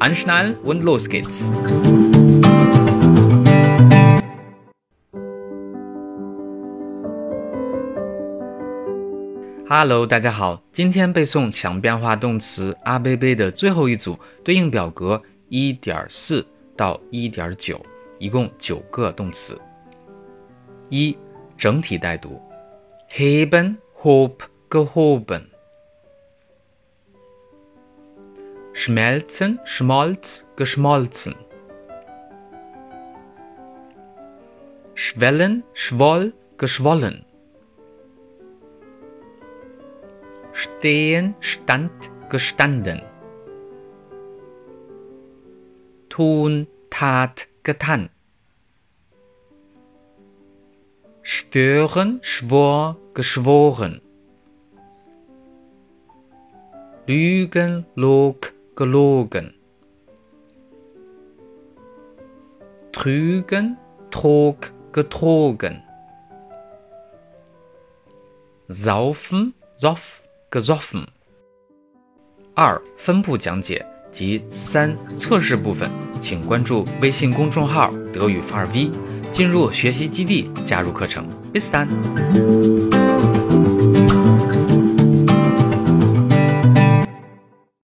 Anschnallen und los geht's! Hello，大家好，今天背诵强变化动词阿贝贝的最后一组对应表格一点四到一点九，一共九个动词。一整体带读，heben, hob, gehoben。Schmelzen, schmolz, geschmolzen. Schwellen, schwoll, geschwollen. Stehen, stand, gestanden. Tun, tat, getan. Schwören, schwor, geschworen. Lügen, log, gelogen. Trügen, trog, getrogen. Saufen, soff, gesoffen. 二分步讲解及三测试部分，请关注微信公众号“德语范儿 V”，进入学习基地，加入课程。Bis dann。